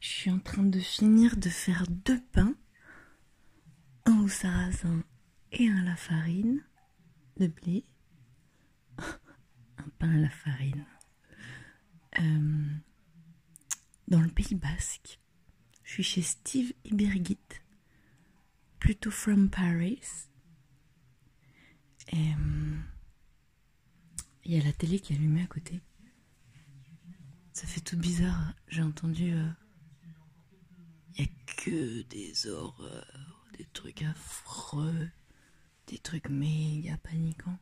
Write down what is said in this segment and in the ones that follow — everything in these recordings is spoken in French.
Je suis en train de finir de faire deux pains, un au sarrasin et un à la farine de blé. un pain à la farine. Euh, dans le Pays Basque. Je suis chez Steve et Birgit, plutôt from Paris. Et euh, il y a la télé qui est allumée à côté. Ça fait tout bizarre. J'ai entendu. euh, Il a que des horreurs, des trucs affreux, des trucs méga paniquants,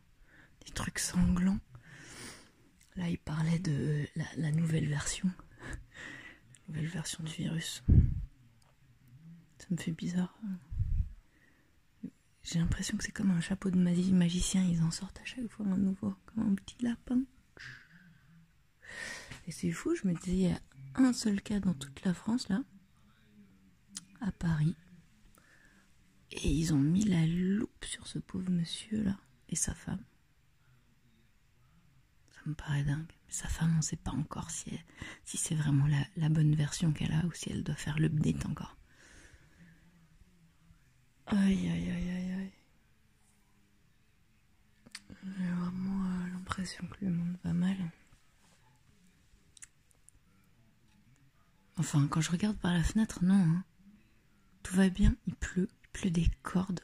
des trucs sanglants. Là, il parlait de la, nouvelle version. La nouvelle version du virus. Ça me fait bizarre. J'ai l'impression que c'est comme un chapeau de magi- magicien. Ils en sortent à chaque fois un nouveau, comme un petit lapin. Et c'est fou, je me disais, il y a un seul cas dans toute la France, là, à Paris. Et ils ont mis la loupe sur ce pauvre monsieur, là, et sa femme. Ça me paraît dingue. Mais sa femme, on sait pas encore si c'est vraiment la, la bonne version qu'elle a ou si elle doit faire l'update encore. Aïe, aïe, aïe, aïe, aïe. J'ai vraiment euh, l'impression que le monde va mal. Enfin, quand je regarde par la fenêtre, non. hein. Tout va bien, il pleut, il pleut des cordes.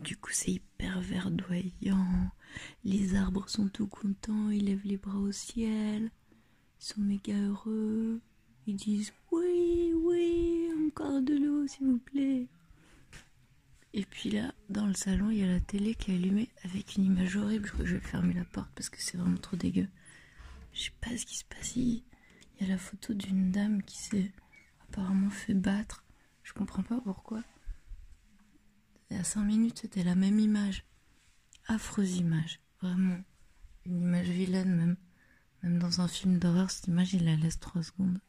Du coup, c'est hyper verdoyant. Les arbres sont tout contents, ils lèvent les bras au ciel. Ils sont méga heureux. Ils disent oui, oui, encore de l'eau, s'il vous plaît. Et puis là, dans le salon, il y a la télé qui est allumée avec une image horrible. Je crois que je vais fermer la porte parce que c'est vraiment trop dégueu. Je sais pas ce qui se passe. Il y a la photo d'une dame qui s'est apparemment fait battre. Je comprends pas pourquoi. Il y a 5 minutes, c'était la même image. Affreuse image. Vraiment. Une image vilaine, même. Même dans un film d'horreur, cette image, il la laisse 3 secondes.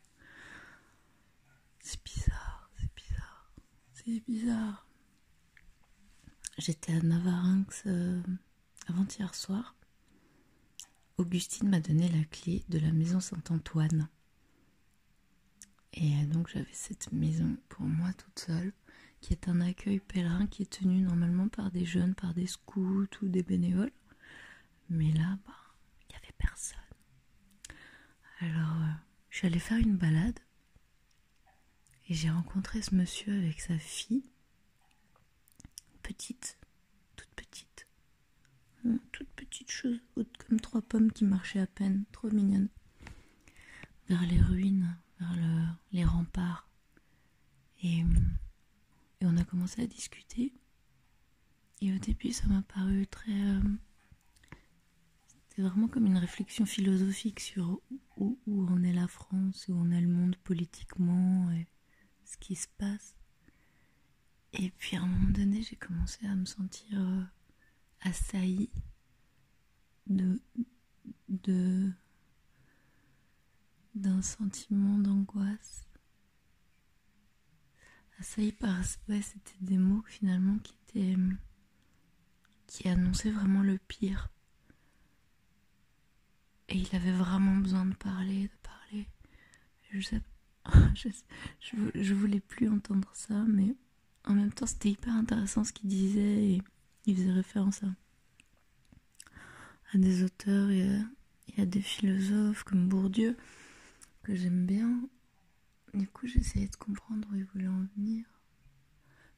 C'est bizarre, c'est bizarre. C'est bizarre. J'étais à Navarinx euh, avant-hier soir. Augustine m'a donné la clé de la maison Saint-Antoine. Et euh, donc j'avais cette maison pour moi toute seule, qui est un accueil pèlerin qui est tenu normalement par des jeunes, par des scouts ou des bénévoles. Mais là, bah, il n'y avait personne. Alors, euh, allée faire une balade et j'ai rencontré ce monsieur avec sa fille, petite, toute petite. Toute petite chose, haute comme trois pommes qui marchaient à peine, trop mignonne. Vers les ruines, vers le- les remparts. Et, on a commencé à discuter. Et au début, ça m'a paru très. euh, C'était vraiment comme une réflexion philosophique sur où, en est la France, où en est le monde politiquement, et ce qui se passe. Et puis à un moment donné, j'ai commencé à me sentir euh, assaillie de d'un sentiment d'angoisse. Assaillie par ouais c'était des mots finalement qui étaient qui annonçaient vraiment le pire. Et il avait vraiment besoin de parler de parler. Je voulais plus entendre ça mais en même temps c'était hyper intéressant ce qu'il disait et il faisait référence à des auteurs et à des philosophes comme Bourdieu que j'aime bien. Du coup, j'essayais de comprendre où il voulait en venir.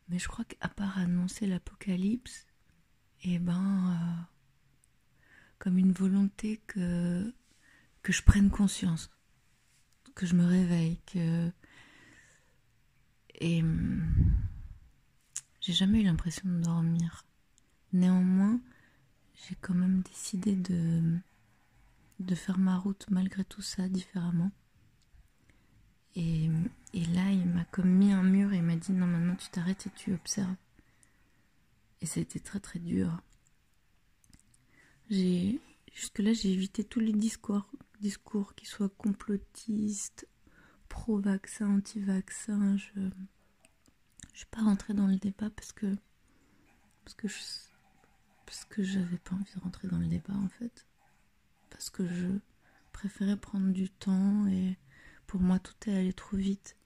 Mais je crois qu'à part annoncer l'apocalypse, et ben, euh, comme une volonté que, que je prenne conscience, que je me réveille, que. Et. J'ai jamais eu l'impression de dormir. Néanmoins, j'ai quand même décidé de, de faire ma route malgré tout ça différemment. Et, là, il m'a comme mis un mur et il m'a dit non, maintenant tu t'arrêtes et tu observes. Et c'était très très dur. Jusque-là, j'ai évité tous les discours, discours qui soient complotistes, pro-vaccin, anti-vaccin. Je ne suis pas rentrée dans le débat parce que parce que je parce que j'avais pas envie de rentrer dans le débat en fait. Parce que je préférais prendre du temps et pour moi, tout est allé trop vite.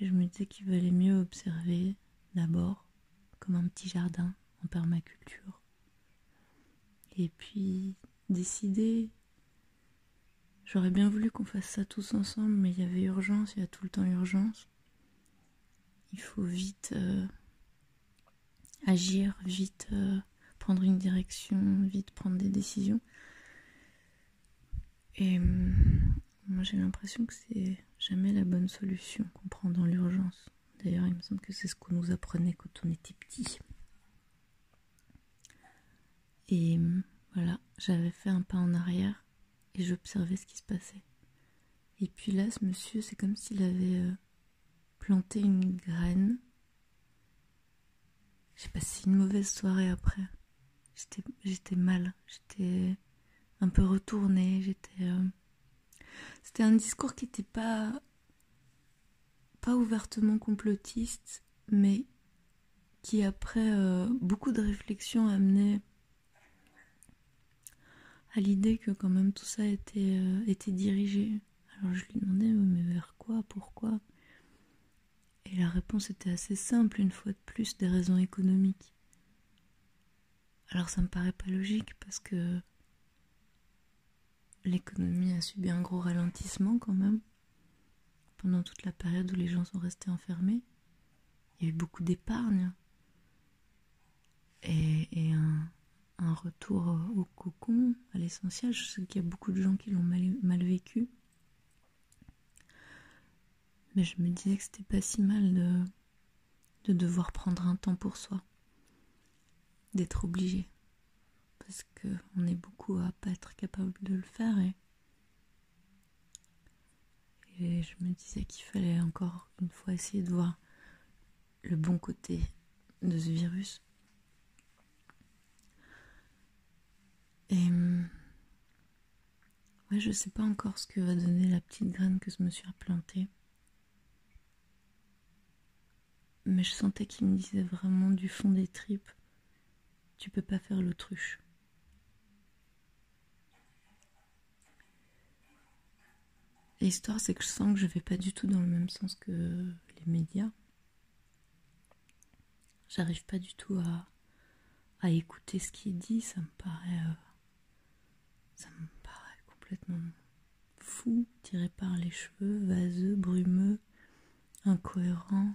Je me disais qu'il valait mieux observer d'abord, comme un petit jardin en permaculture. Et puis décider. J'aurais bien voulu qu'on fasse ça tous ensemble, mais il y avait urgence, il y a tout le temps urgence. Il faut vite euh, agir, vite euh, prendre une direction, vite prendre des décisions. Et moi j'ai l'impression que c'est jamais la bonne solution qu'on prend dans l'urgence. D'ailleurs, il me semble que c'est ce qu'on nous apprenait quand on était petit. Et hum, voilà, j'avais fait un pas en arrière et j'observais ce qui se passait. Et puis là, ce monsieur, c'est comme s'il avait euh, planté une graine. J'ai passé une mauvaise soirée après. J'étais mal, j'étais un peu retournée, j'étais. Euh, c'était un discours qui n'était pas pas ouvertement complotiste, mais qui après euh, beaucoup de réflexions amenait à l'idée que quand même tout ça était, euh, dirigé. Alors je lui demandais mais vers quoi, pourquoi Et la réponse était assez simple, une fois de plus, des raisons économiques. Alors ça me paraît pas logique parce que l'économie a subi un gros ralentissement quand même pendant toute la période où les gens sont restés enfermés. Il y a eu beaucoup d'épargne et, un, retour au cocon, à l'essentiel. Je sais qu'il y a beaucoup de gens qui l'ont mal, mal, vécu. Mais je me disais que c'était pas si mal de, de devoir prendre un temps pour soi, d'être obligé. Parce qu'on est beaucoup à pas être capable de le faire et je me disais qu'il fallait encore une fois essayer de voir le bon côté de ce virus. Et ouais, je sais pas encore ce que va donner la petite graine que ce monsieur a plantée. Mais je sentais qu'il me disait vraiment du fond des tripes, tu peux pas faire l'autruche. L'histoire, c'est que je sens que je vais pas du tout dans le même sens que les médias. J'arrive pas du tout à, écouter ce qu'il dit. Ça me paraît, euh, ça me paraît complètement fou, tiré par les cheveux, vaseux, brumeux, incohérent.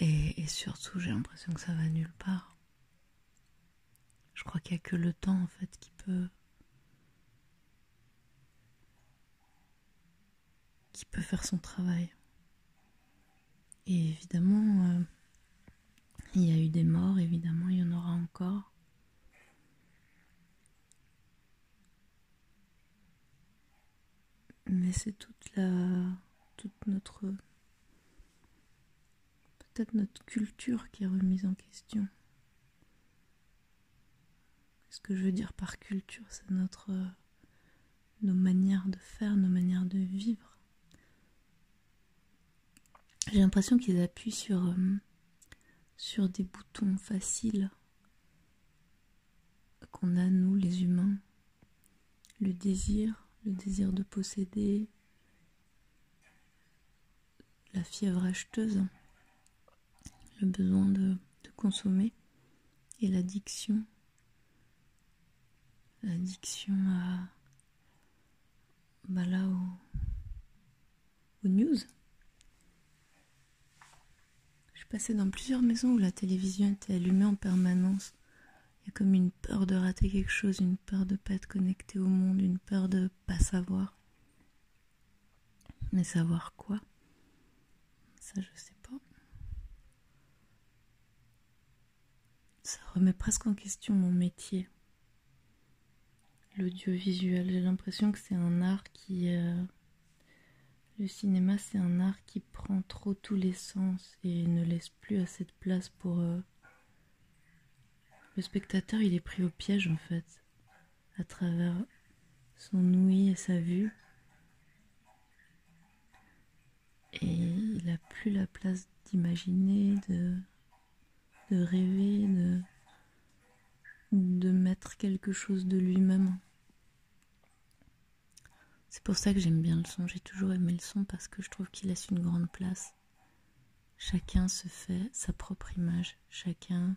Et, et surtout, j'ai l'impression que ça va nulle part. Je crois qu'il n'y a que le temps en fait qui peut qui peut faire son travail. Et évidemment, euh, il y a eu des morts, évidemment, il y en aura encore. Mais c'est toute toute notre. peut-être notre culture qui est remise en question. Ce que je veux dire par culture, c'est notre. nos manières de faire, nos manières de vivre. J'ai l'impression qu'ils appuient sur, euh, sur des boutons faciles qu'on a, nous, les humains. Le désir, le désir de posséder, la fièvre acheteuse, le besoin de, consommer et l'addiction. L'addiction à. Bah là, aux news. Passé dans plusieurs maisons où la télévision était allumée en permanence. Il y a comme une peur de rater quelque chose, une peur de pas être connecté au monde, une peur de pas savoir. Mais savoir quoi? Ça, je sais pas. Ça remet presque en question mon métier. L'audiovisuel, j'ai l'impression que c'est un art qui. Euh, le cinéma, c'est un art qui prend trop tous les sens et ne laisse plus assez de place pour... Euh, le spectateur, il est pris au piège en fait, à travers son ouïe et sa vue. Et il n'a plus la place d'imaginer, de, rêver, de mettre quelque chose de lui-même C'est pour ça que j'aime bien le son. J'ai toujours aimé le son parce que je trouve qu'il laisse une grande place. Chacun se fait sa propre image. Chacun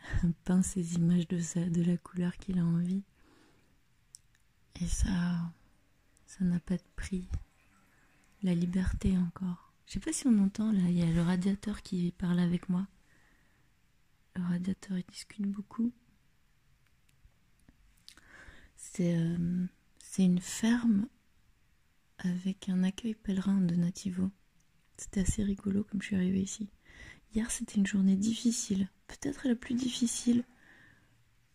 peint ses images de, sa, de la couleur qu'il a envie. Et ça, ça n'a pas de prix. La liberté encore. Je sais pas si on entend là, il y a le radiateur qui parle avec moi. Le radiateur il discute beaucoup. C'est euh, une ferme avec un accueil pèlerin de Nativo. C'était assez rigolo comme je suis arrivée ici. Hier c'était une journée difficile, peut-être la plus difficile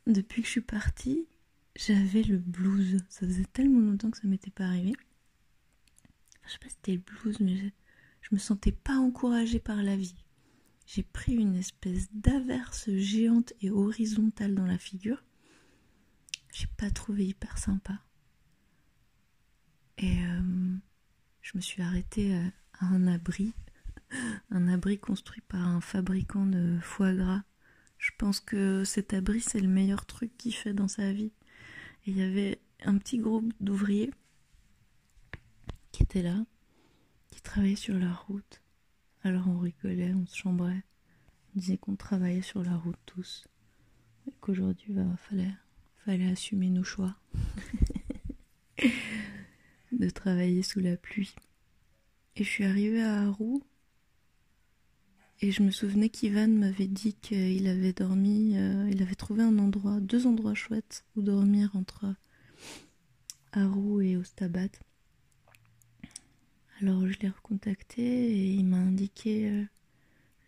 depuis que je suis partie j'avais le blues. Ça faisait tellement longtemps que ça m'était pas arrivé. je sais pas si c'était le blues, mais je, je me sentais pas encouragée par la vie. J'ai pris une espèce d'averse géante et horizontale dans la figure. J'ai pas trouvé hyper sympa. Et euh, je me suis arrêtée à un abri, un abri construit par un fabricant de foie gras. Je pense que cet abri, c'est le meilleur truc qu'il fait dans sa vie. Et il y avait un petit groupe d'ouvriers qui étaient là, qui travaillaient sur la route. Alors on rigolait, on se chambrait, on disait qu'on travaillait sur la route tous. Et qu'aujourd'hui, il bah, fallait, fallait assumer nos choix. de travailler sous la pluie. Et je suis arrivée à Harou et je me souvenais qu'Ivan m'avait dit qu'il avait dormi, euh, il avait trouvé un endroit, deux endroits chouettes où dormir entre Haru et Ostabat. Alors je l'ai recontacté et il m'a indiqué euh,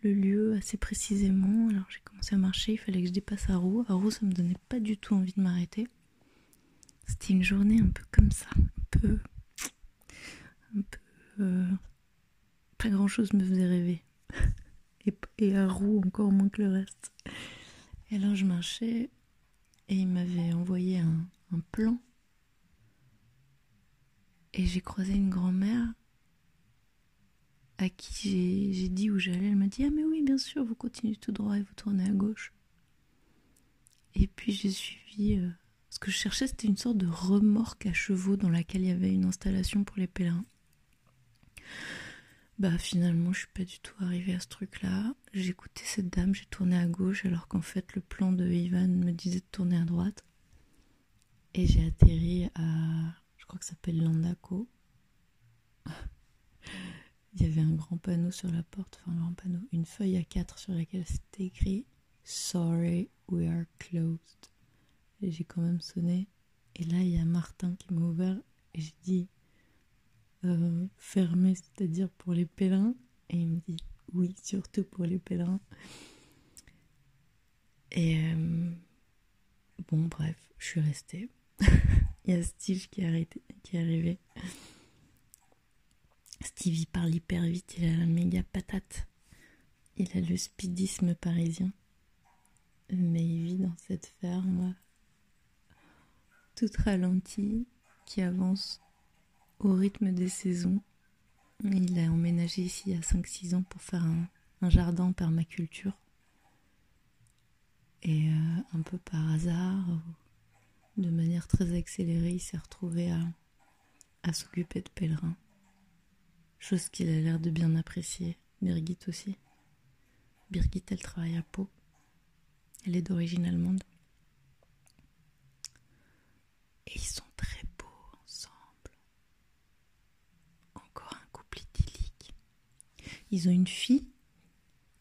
le lieu assez précisément. Alors j'ai commencé à marcher, il fallait que je dépasse Haru. Haru, ça me donnait pas du tout envie de m'arrêter. C'était une journée un peu comme ça, un peu. Un peu. Euh, pas grand chose me faisait rêver. et, à roue encore moins que le reste. Et alors je marchais et il m'avait envoyé un, plan. Et j'ai croisé une grand-mère à qui j'ai dit où j'allais. Elle m'a dit Ah, mais oui, bien sûr, vous continuez tout droit et vous tournez à gauche. Et puis j'ai suivi. Euh, ce que je cherchais, c'était une sorte de remorque à chevaux dans laquelle il y avait une installation pour les pèlerins. Bah finalement je suis pas du tout arrivée à ce truc là. J'ai écouté cette dame, j'ai tourné à gauche alors qu'en fait le plan de Ivan me disait de tourner à droite. Et j'ai atterri à, je crois que ça s'appelle Landako. Il y avait un grand panneau sur la porte, enfin un grand panneau, une feuille à quatre sur laquelle c'était écrit Sorry, we are closed. Et j'ai quand même sonné. Et là il y a Martin qui m'a ouvert et j'ai dit euh, fermé, c'est-à-dire pour les pèlerins Et il me dit oui, surtout pour les pèlerins. Et euh, bon, bref, je suis restée. il y a Steve qui est, qui est arrivé. Steve, il parle hyper vite, il a la méga patate. Il a le speedisme parisien. Mais il vit dans cette ferme toute ralentie qui avance au rythme des saisons. Il a emménagé ici il y a 5-6 ans pour faire un, jardin en permaculture. Et euh, un peu par hasard, de manière très accélérée, il s'est retrouvé à, à s'occuper de pèlerins. Chose qu'il a l'air de bien apprécier. Birgit aussi. Birgit, elle travaille à Pau. Elle est d'origine allemande. Et ils sont très Ils ont une fille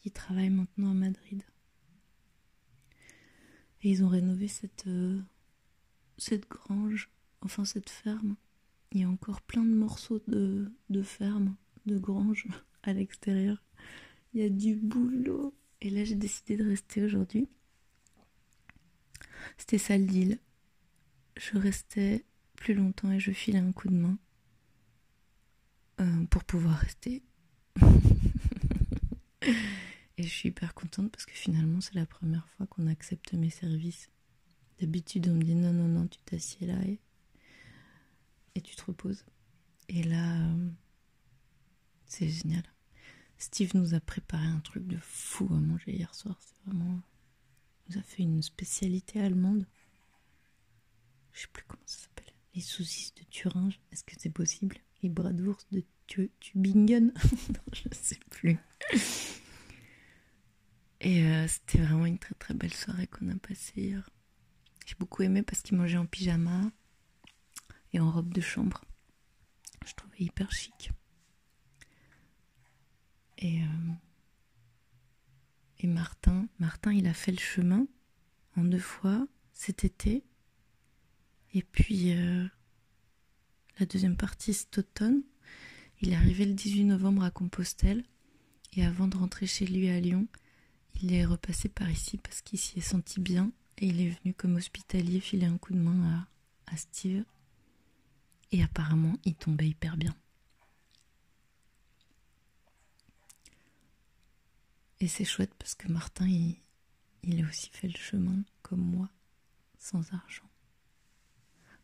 qui travaille maintenant à Madrid. Et ils ont rénové cette, euh, cette grange, enfin cette ferme. Il y a encore plein de morceaux de, de ferme, de grange à l'extérieur. Il y a du boulot. Et là, j'ai décidé de rester aujourd'hui. C'était ça le deal. Je restais plus longtemps et je filais un coup de main euh, pour pouvoir rester. Et je suis hyper contente parce que finalement, c'est la première fois qu'on accepte mes services. D'habitude, on me dit non, non, non, tu t'assieds là et, tu te reposes. Et là, c'est génial. Steve nous a préparé un truc de fou à manger hier soir. C'est vraiment. Il nous a fait une spécialité allemande. Je sais plus comment ça s'appelle. les saucisses de Thuringe, est-ce que c'est possible? Les bratwurst de Tübingen Je ne sais plus. Et euh, c'était vraiment une très très belle soirée qu'on a passée hier. J'ai beaucoup aimé parce qu'il mangeait en pyjama et en robe de chambre. Je trouvais hyper chic. Et, euh, Martin, Martin, il a fait le chemin en deux fois cet été. Et puis euh, la deuxième partie cet automne. Il est arrivé le 18 novembre à Compostelle. Et avant de rentrer chez lui à Lyon, il est repassé par ici parce qu'il s'y est senti bien. Et il est venu comme hospitalier filer un coup de main à, à Steve. Et apparemment, il tombait hyper bien. Et c'est chouette parce que Martin, il, il a aussi fait le chemin, comme moi, sans argent.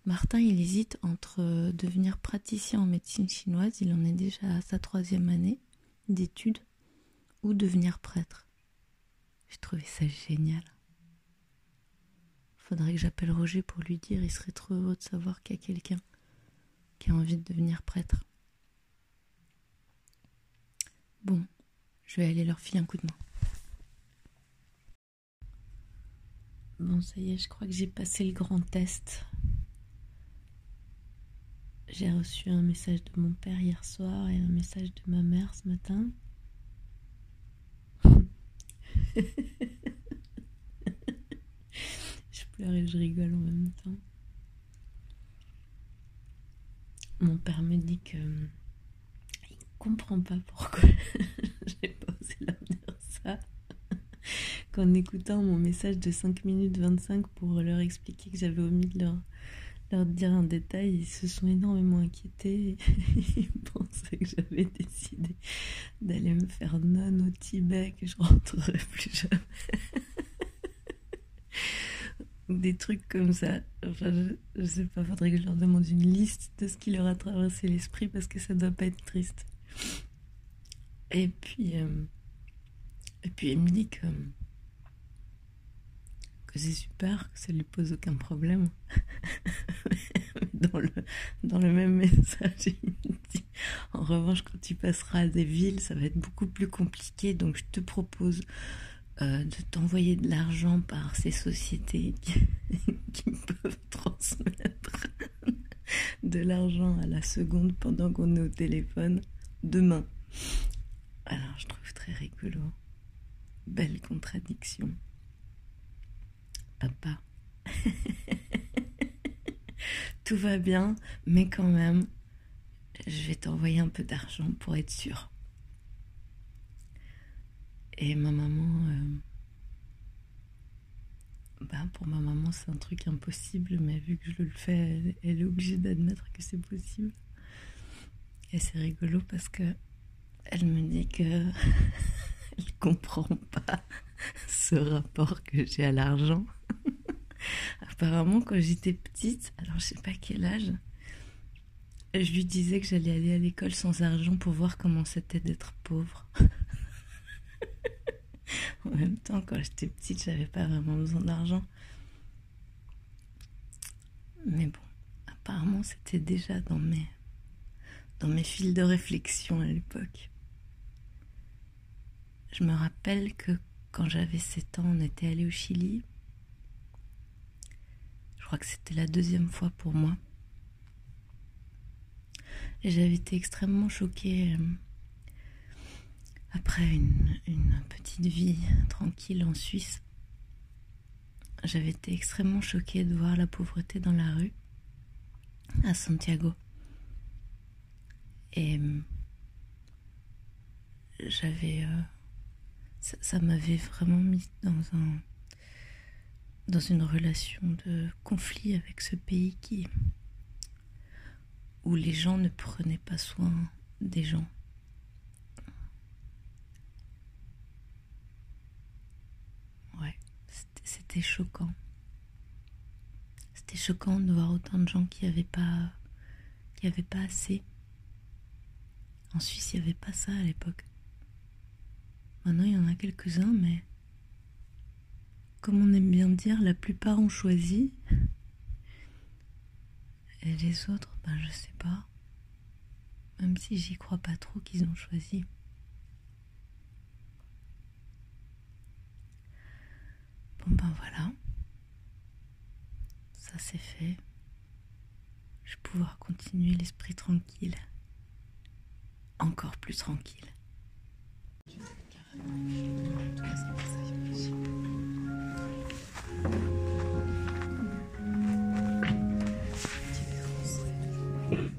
Martin, il hésite entre devenir praticien en médecine chinoise, il en est déjà à sa troisième année d'études, ou devenir prêtre. J'ai trouvé ça génial. Faudrait que j'appelle Roger pour lui dire, il serait trop heureux de savoir qu'il y a quelqu'un qui a envie de devenir prêtre. Bon, je vais aller leur filer un coup de main. Bon, ça y est, je crois que j'ai passé le grand test. J'ai reçu un message de mon père hier soir et un message de ma mère ce matin. je pleure et je rigole en même temps. Mon père me dit que il comprend pas pourquoi j'ai pas osé leur dire ça. Qu'en écoutant mon message de 5 minutes 25 pour leur expliquer que j'avais omis de leur, leur dire un détail, ils se sont énormément inquiétés. Ils pensaient que j'avais décidé d'aller me faire non au Tibet, que je rentrerai plus jamais. Des trucs comme ça. Enfin, je, sais pas, faudrait que je leur demande une liste de ce qui leur a traversé l'esprit parce que ça doit pas être triste. Et puis, euh, et puis elle me dit que, que c'est super, que ça lui pose aucun problème. dans, le, dans le même message, il me dit En revanche, quand tu passeras à des villes, ça va être beaucoup plus compliqué, donc je te propose euh, de t'envoyer de l'argent par ces sociétés qui, qui peuvent transmettre de l'argent à la seconde pendant qu'on est au téléphone demain. Alors, je trouve très rigolo. Belle contradiction. Papa. Tout va bien, mais quand même, je vais t'envoyer un peu d'argent pour être sûr. Et ma maman, euh, bah pour ma maman c'est un truc impossible, mais vu que je le fais, elle, est obligée d'admettre que c'est possible. Et c'est rigolo parce que elle me dit que elle comprend pas ce rapport que j'ai à l'argent. Apparemment, quand j'étais petite, alors je sais pas quel âge, je lui disais que j'allais aller à l'école sans argent pour voir comment c'était d'être pauvre. en même temps, quand j'étais petite, j'avais pas vraiment besoin d'argent. Mais bon, apparemment, c'était déjà dans mes, dans mes fils de réflexion à l'époque. Je me rappelle que quand j'avais 7 ans, on était allé au Chili. Je crois que c'était la deuxième fois pour moi. Et j'avais été extrêmement choquée euh, après une, petite vie tranquille en Suisse, j'avais été extrêmement choquée de voir la pauvreté dans la rue à Santiago. Et euh, j'avais. Euh, ça, m'avait vraiment mis dans un. dans une relation de conflit avec ce pays qui. où les gens ne prenaient pas soin des gens. c'était choquant. C'était choquant de voir autant de gens qui n'avaient pas, qui avaient pas assez. En Suisse, il n'y avait pas ça à l'époque. Maintenant, il y en a quelques-uns, mais comme on aime bien dire, la plupart ont choisi. Et les autres, ben je sais pas. Même si j'y crois pas trop qu'ils ont choisi. Bon ben voilà. Ça c'est fait. Je vais pouvoir continuer l'esprit tranquille. Encore plus tranquille. Thank you.